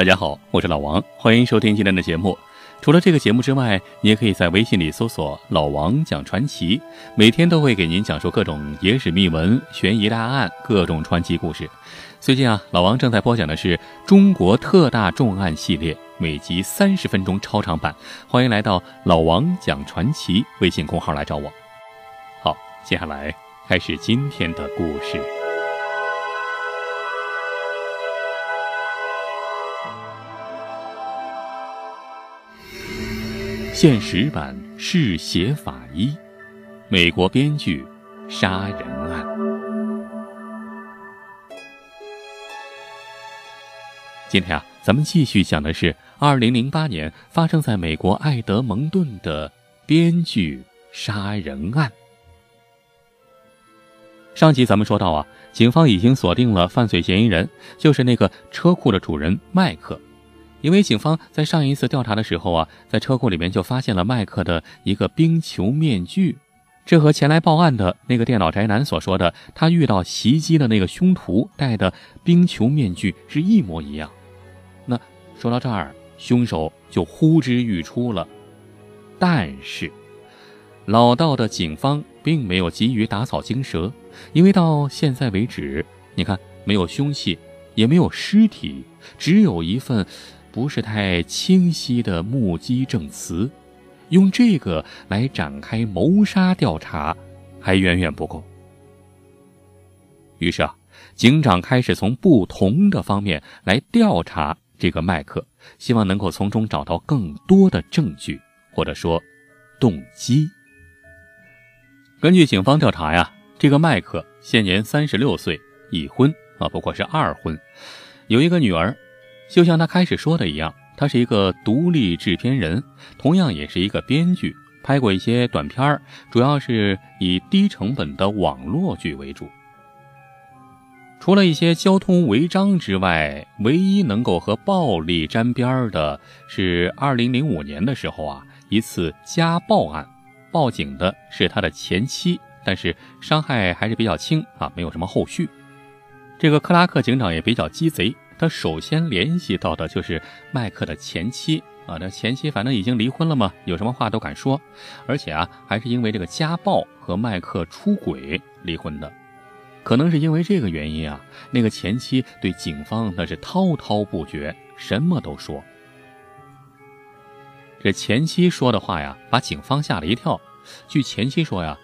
大家好，我是老王，欢迎收听今天的节目。除了这个节目之外，你也可以在微信里搜索“老王讲传奇”，每天都会给您讲述各种野史秘闻、悬疑大案、各种传奇故事。最近啊，老王正在播讲的是《中国特大重案系列》，每集三十分钟超长版。欢迎来到“老王讲传奇”微信公号来找我。好，接下来开始今天的故事。现实版嗜血法医，美国编剧杀人案。今天啊，咱们继续讲的是二零零八年发生在美国爱德蒙顿的编剧杀人案。上集咱们说到啊，警方已经锁定了犯罪嫌疑人，就是那个车库的主人麦克。因为警方在上一次调查的时候啊，在车库里面就发现了麦克的一个冰球面具，这和前来报案的那个电脑宅男所说的他遇到袭击的那个凶徒戴的冰球面具是一模一样。那说到这儿，凶手就呼之欲出了。但是，老道的警方并没有急于打草惊蛇，因为到现在为止，你看没有凶器，也没有尸体，只有一份。不是太清晰的目击证词，用这个来展开谋杀调查，还远远不够。于是啊，警长开始从不同的方面来调查这个麦克，希望能够从中找到更多的证据，或者说动机。根据警方调查呀，这个麦克现年三十六岁，已婚啊，不过是二婚，有一个女儿。就像他开始说的一样，他是一个独立制片人，同样也是一个编剧，拍过一些短片主要是以低成本的网络剧为主。除了一些交通违章之外，唯一能够和暴力沾边的是2005年的时候啊，一次家暴案，报警的是他的前妻，但是伤害还是比较轻啊，没有什么后续。这个克拉克警长也比较鸡贼。他首先联系到的就是麦克的前妻啊，那前妻反正已经离婚了嘛，有什么话都敢说，而且啊，还是因为这个家暴和麦克出轨离婚的，可能是因为这个原因啊，那个前妻对警方那是滔滔不绝，什么都说。这前妻说的话呀，把警方吓了一跳。据前妻说呀，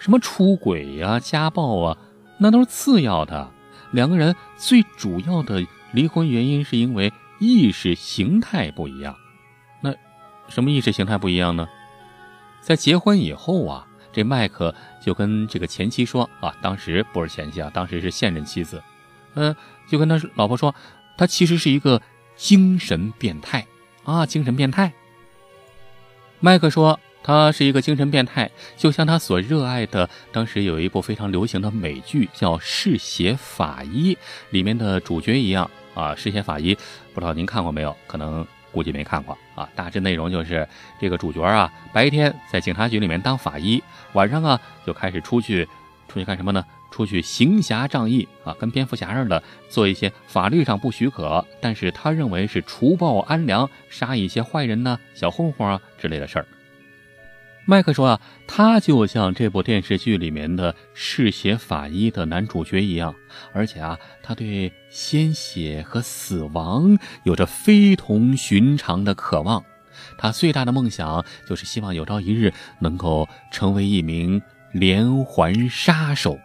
什么出轨呀、家暴啊，那都是次要的，两个人最主要的。离婚原因是因为意识形态不一样，那什么意识形态不一样呢？在结婚以后啊，这麦克就跟这个前妻说啊，当时不是前妻啊，当时是现任妻子，嗯，就跟他老婆说，他其实是一个精神变态啊，精神变态。麦克说。他是一个精神变态，就像他所热爱的。当时有一部非常流行的美剧叫《嗜血法医》，里面的主角一样啊。嗜血法医，不知道您看过没有？可能估计没看过啊。大致内容就是这个主角啊，白天在警察局里面当法医，晚上啊就开始出去，出去干什么呢？出去行侠仗义啊，跟蝙蝠侠似的，做一些法律上不许可，但是他认为是除暴安良，杀一些坏人呢、小混混啊之类的事儿。麦克说啊，他就像这部电视剧里面的嗜血法医的男主角一样，而且啊，他对鲜血和死亡有着非同寻常的渴望。他最大的梦想就是希望有朝一日能够成为一名连环杀手。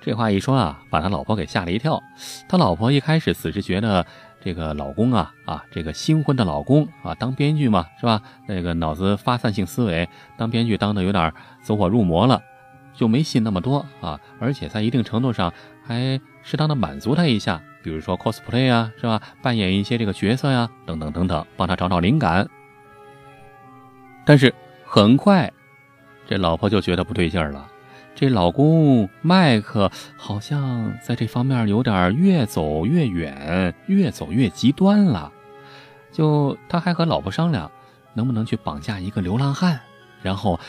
这话一说啊，把他老婆给吓了一跳。他老婆一开始只是觉得。这个老公啊啊，这个新婚的老公啊，当编剧嘛，是吧？那个脑子发散性思维，当编剧当的有点走火入魔了，就没信那么多啊。而且在一定程度上还适当的满足他一下，比如说 cosplay 啊，是吧？扮演一些这个角色呀，等等等等，帮他找找灵感。但是很快，这老婆就觉得不对劲儿了。这老公麦克好像在这方面有点越走越远，越走越极端了。就他还和老婆商量，能不能去绑架一个流浪汉，然后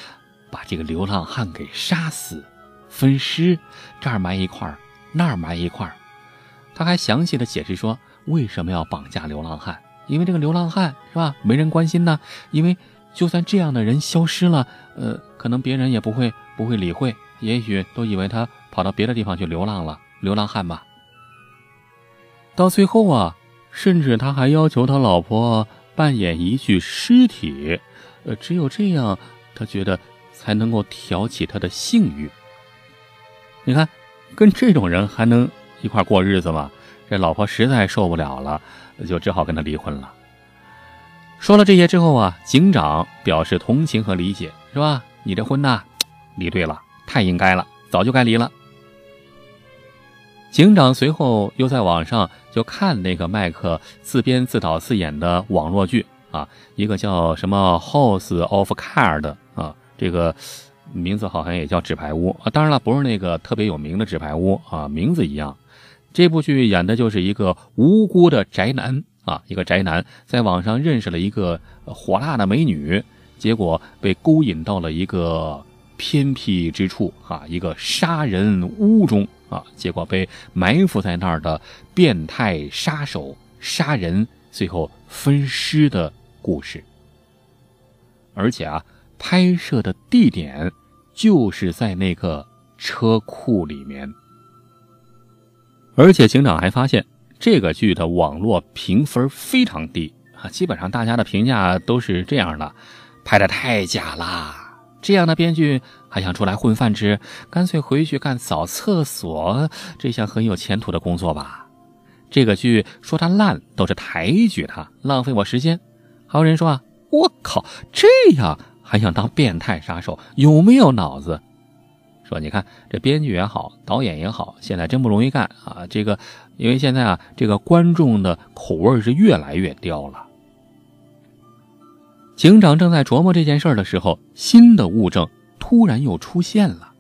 把这个流浪汉给杀死，分尸，这儿埋一块儿，那儿埋一块儿。他还详细的解释说，为什么要绑架流浪汉？因为这个流浪汉是吧，没人关心呢。因为就算这样的人消失了，呃，可能别人也不会不会理会，也许都以为他跑到别的地方去流浪了，流浪汉吧。到最后啊，甚至他还要求他老婆扮演一具尸体，呃，只有这样，他觉得才能够挑起他的性欲。你看，跟这种人还能一块过日子吗？这老婆实在受不了了，就只好跟他离婚了。说了这些之后啊，警长表示同情和理解，是吧？你这婚呐，离对了，太应该了，早就该离了。警长随后又在网上就看那个麦克自编自导自演的网络剧啊，一个叫什么《House of Cards》啊，这个名字好像也叫《纸牌屋》啊，当然了，不是那个特别有名的纸牌屋啊，名字一样。这部剧演的就是一个无辜的宅男啊，一个宅男在网上认识了一个火辣的美女，结果被勾引到了一个偏僻之处啊，一个杀人屋中啊，结果被埋伏在那儿的变态杀手杀人，最后分尸的故事。而且啊，拍摄的地点就是在那个车库里面。而且警长还发现，这个剧的网络评分非常低啊，基本上大家的评价都是这样的：拍的太假啦！这样的编剧还想出来混饭吃，干脆回去干扫厕所这项很有前途的工作吧。这个剧说它烂都是抬举它，浪费我时间。还有人说啊，我靠，这样还想当变态杀手，有没有脑子？说，你看这编剧也好，导演也好，现在真不容易干啊！这个，因为现在啊，这个观众的口味是越来越刁了。警长正在琢磨这件事的时候，新的物证突然又出现了。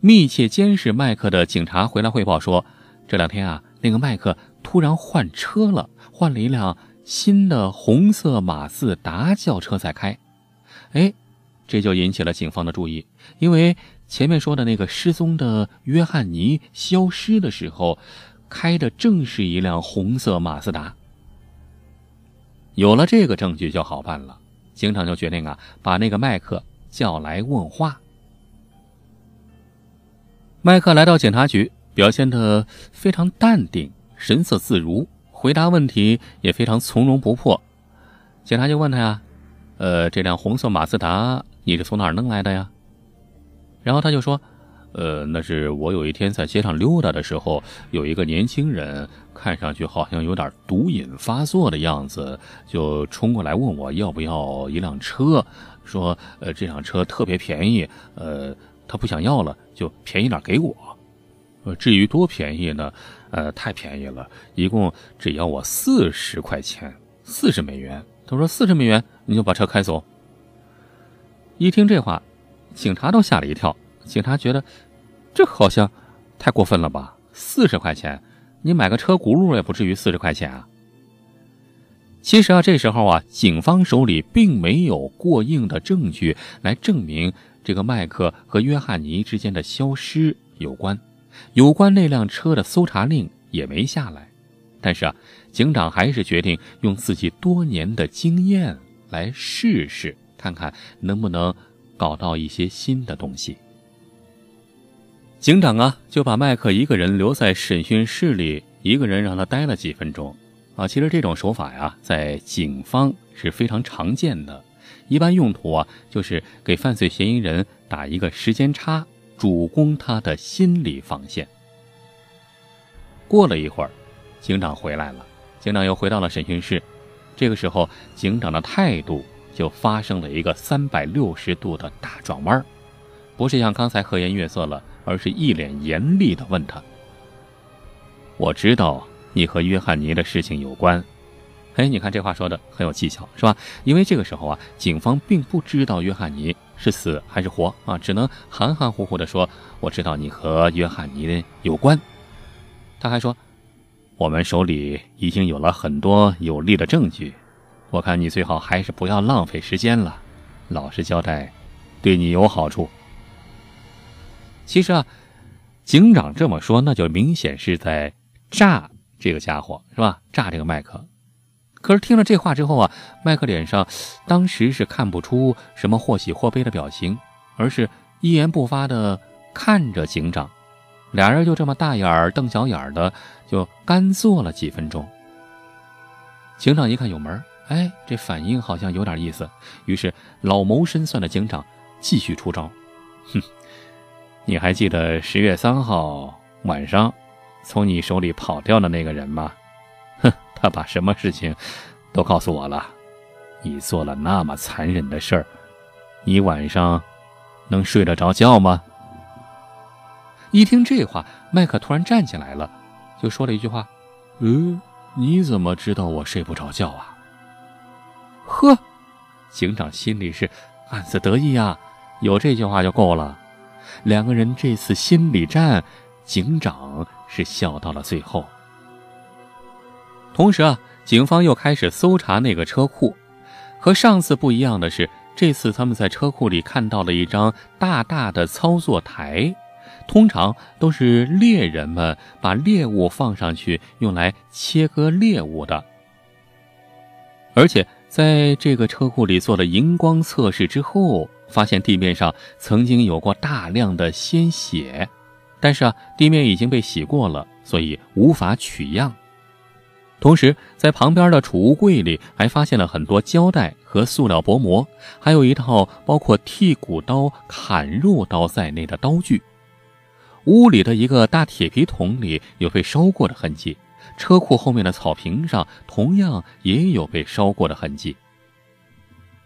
密切监视麦克的警察回来汇报说，这两天啊，那个麦克突然换车了，换了一辆新的红色马自达轿车在开。哎，这就引起了警方的注意，因为。前面说的那个失踪的约翰尼消失的时候，开的正是一辆红色马自达。有了这个证据就好办了，警长就决定啊，把那个麦克叫来问话。麦克来到警察局，表现的非常淡定，神色自如，回答问题也非常从容不迫。警察就问他呀：“呃，这辆红色马自达你是从哪儿弄来的呀？”然后他就说：“呃，那是我有一天在街上溜达的时候，有一个年轻人，看上去好像有点毒瘾发作的样子，就冲过来问我要不要一辆车，说呃这辆车特别便宜，呃他不想要了，就便宜点给我。呃至于多便宜呢，呃太便宜了，一共只要我四十块钱，四十美元。他说四十美元你就把车开走。一听这话。”警察都吓了一跳，警察觉得这好像太过分了吧？四十块钱，你买个车轱辘也不至于四十块钱啊。其实啊，这时候啊，警方手里并没有过硬的证据来证明这个麦克和约翰尼之间的消失有关，有关那辆车的搜查令也没下来。但是啊，警长还是决定用自己多年的经验来试试，看看能不能。搞到一些新的东西，警长啊就把麦克一个人留在审讯室里，一个人让他待了几分钟。啊，其实这种手法呀，在警方是非常常见的。一般用途啊，就是给犯罪嫌疑人打一个时间差，主攻他的心理防线。过了一会儿，警长回来了，警长又回到了审讯室。这个时候，警长的态度。就发生了一个三百六十度的大转弯，不是像刚才和颜悦色了，而是一脸严厉的问他：“我知道你和约翰尼的事情有关。”哎，你看这话说的很有技巧，是吧？因为这个时候啊，警方并不知道约翰尼是死还是活啊，只能含含糊糊的说：“我知道你和约翰尼有关。”他还说：“我们手里已经有了很多有力的证据。”我看你最好还是不要浪费时间了，老实交代，对你有好处。其实啊，警长这么说，那就明显是在诈这个家伙是吧？炸这个麦克。可是听了这话之后啊，麦克脸上当时是看不出什么或喜或悲的表情，而是一言不发的看着警长。俩人就这么大眼瞪小眼的，就干坐了几分钟。警长一看有门哎，这反应好像有点意思，于是老谋深算的警长继续出招。哼，你还记得十月三号晚上从你手里跑掉的那个人吗？哼，他把什么事情都告诉我了。你做了那么残忍的事儿，你晚上能睡得着觉吗？一听这话，麦克突然站起来了，就说了一句话：“嗯，你怎么知道我睡不着觉啊？”呵，警长心里是暗自得意啊，有这句话就够了。两个人这次心理战，警长是笑到了最后。同时啊，警方又开始搜查那个车库，和上次不一样的是，这次他们在车库里看到了一张大大的操作台。通常都是猎人们把猎物放上去用来切割猎物的，而且在这个车库里做了荧光测试之后，发现地面上曾经有过大量的鲜血，但是啊，地面已经被洗过了，所以无法取样。同时，在旁边的储物柜里还发现了很多胶带和塑料薄膜，还有一套包括剔骨刀、砍肉刀在内的刀具。屋里的一个大铁皮桶里有被烧过的痕迹，车库后面的草坪上同样也有被烧过的痕迹。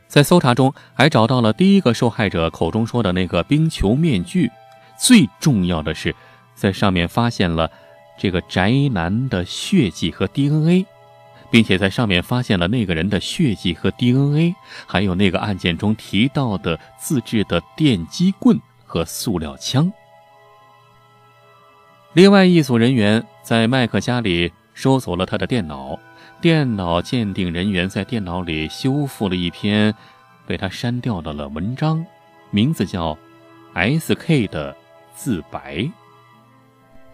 在搜查中还找到了第一个受害者口中说的那个冰球面具，最重要的是，在上面发现了这个宅男的血迹和 DNA，并且在上面发现了那个人的血迹和 DNA，还有那个案件中提到的自制的电击棍和塑料枪。另外一组人员在麦克家里收走了他的电脑，电脑鉴定人员在电脑里修复了一篇被他删掉了的文章，名字叫《S.K. 的自白》。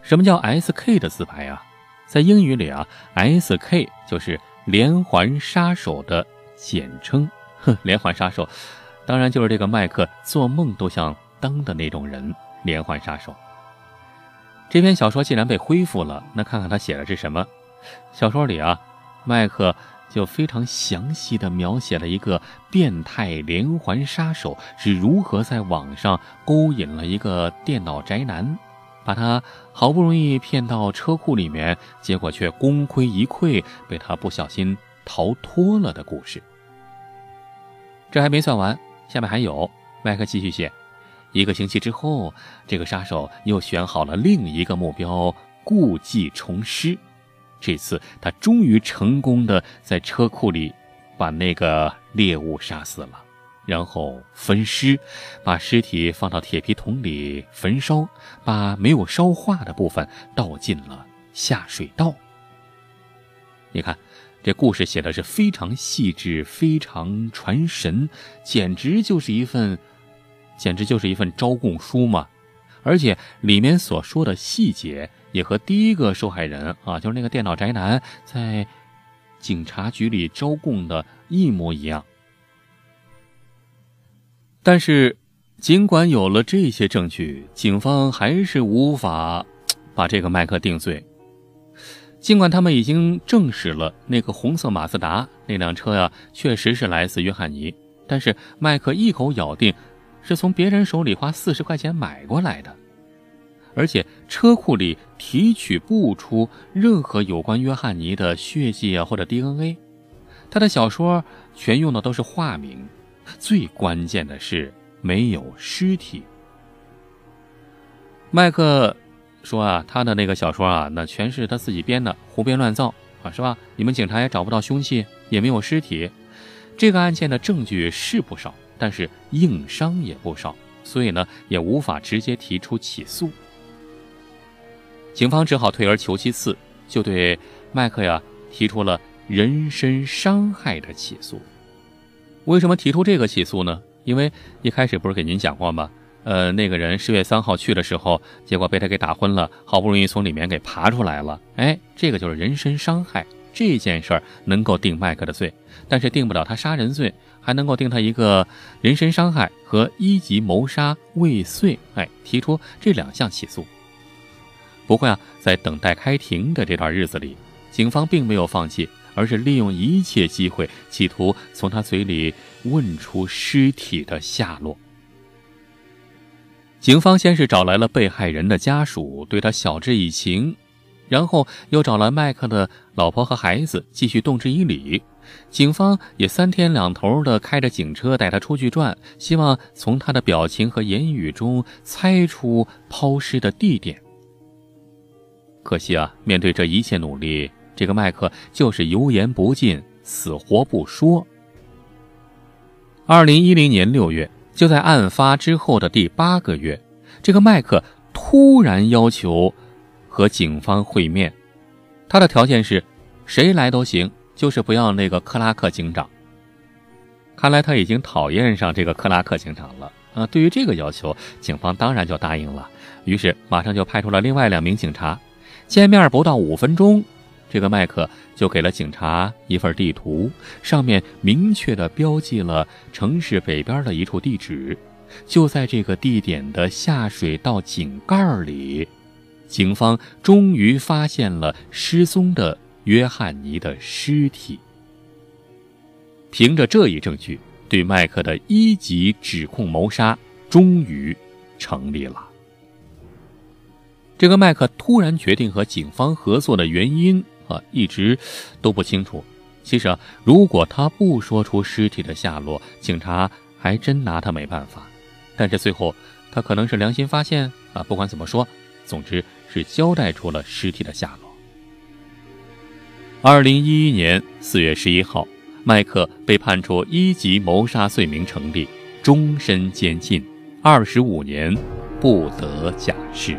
什么叫 S.K. 的自白啊？在英语里啊，S.K. 就是连环杀手的简称。哼，连环杀手，当然就是这个麦克做梦都想当的那种人——连环杀手。这篇小说既然被恢复了，那看看他写的是什么。小说里啊，麦克就非常详细的描写了一个变态连环杀手是如何在网上勾引了一个电脑宅男，把他好不容易骗到车库里面，结果却功亏一篑，被他不小心逃脱了的故事。这还没算完，下面还有。麦克继续写。一个星期之后，这个杀手又选好了另一个目标，故技重施。这次他终于成功的在车库里把那个猎物杀死了，然后分尸，把尸体放到铁皮桶里焚烧，把没有烧化的部分倒进了下水道。你看，这故事写的是非常细致，非常传神，简直就是一份。简直就是一份招供书嘛，而且里面所说的细节也和第一个受害人啊，就是那个电脑宅男在警察局里招供的一模一样。但是，尽管有了这些证据，警方还是无法把这个麦克定罪。尽管他们已经证实了那个红色马自达那辆车呀，确实是来自约翰尼，但是麦克一口咬定。是从别人手里花四十块钱买过来的，而且车库里提取不出任何有关约翰尼的血迹啊或者 DNA，他的小说全用的都是化名，最关键的是没有尸体。麦克说啊，他的那个小说啊，那全是他自己编的，胡编乱造啊，是吧？你们警察也找不到凶器，也没有尸体，这个案件的证据是不少。但是硬伤也不少，所以呢也无法直接提出起诉。警方只好退而求其次，就对麦克呀提出了人身伤害的起诉。为什么提出这个起诉呢？因为一开始不是给您讲过吗？呃，那个人十月三号去的时候，结果被他给打昏了，好不容易从里面给爬出来了。哎，这个就是人身伤害这件事儿能够定麦克的罪，但是定不了他杀人罪，还能够定他一个人身伤害和一级谋杀未遂。哎，提出这两项起诉。不过呀，在等待开庭的这段日子里，警方并没有放弃，而是利用一切机会，企图从他嘴里问出尸体的下落。警方先是找来了被害人的家属，对他晓之以情，然后又找来麦克的老婆和孩子，继续动之以理。警方也三天两头的开着警车带他出去转，希望从他的表情和言语中猜出抛尸的地点。可惜啊，面对这一切努力，这个麦克就是油盐不进，死活不说。二零一零年六月。就在案发之后的第八个月，这个麦克突然要求和警方会面。他的条件是，谁来都行，就是不要那个克拉克警长。看来他已经讨厌上这个克拉克警长了啊！对于这个要求，警方当然就答应了。于是马上就派出了另外两名警察。见面不到五分钟。这个麦克就给了警察一份地图，上面明确的标记了城市北边的一处地址。就在这个地点的下水道井盖里，警方终于发现了失踪的约翰尼的尸体。凭着这一证据，对麦克的一级指控谋杀终于成立了。这个麦克突然决定和警方合作的原因。啊，一直都不清楚。其实啊，如果他不说出尸体的下落，警察还真拿他没办法。但是最后，他可能是良心发现啊。不管怎么说，总之是交代出了尸体的下落。二零一一年四月十一号，麦克被判处一级谋杀罪名成立，终身监禁，二十五年不得假释。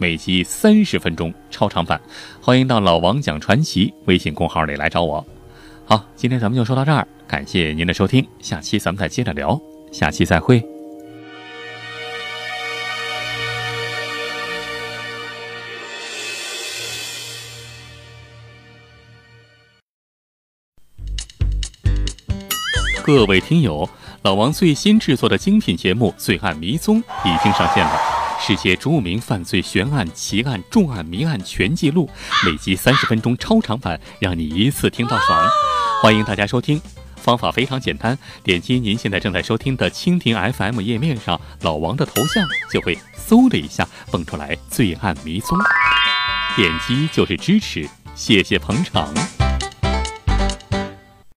每集三十分钟超长版，欢迎到老王讲传奇微信公号里来找我。好，今天咱们就说到这儿，感谢您的收听，下期咱们再接着聊，下期再会。各位听友，老王最新制作的精品节目《罪案迷踪》已经上线了。世界著名犯罪悬案、奇案、重案、谜案全记录，每集三十分钟超长版，让你一次听到爽。欢迎大家收听，方法非常简单，点击您现在正在收听的蜻蜓 FM 页面上老王的头像，就会嗖的一下蹦出来《罪案迷踪》，点击就是支持，谢谢捧场。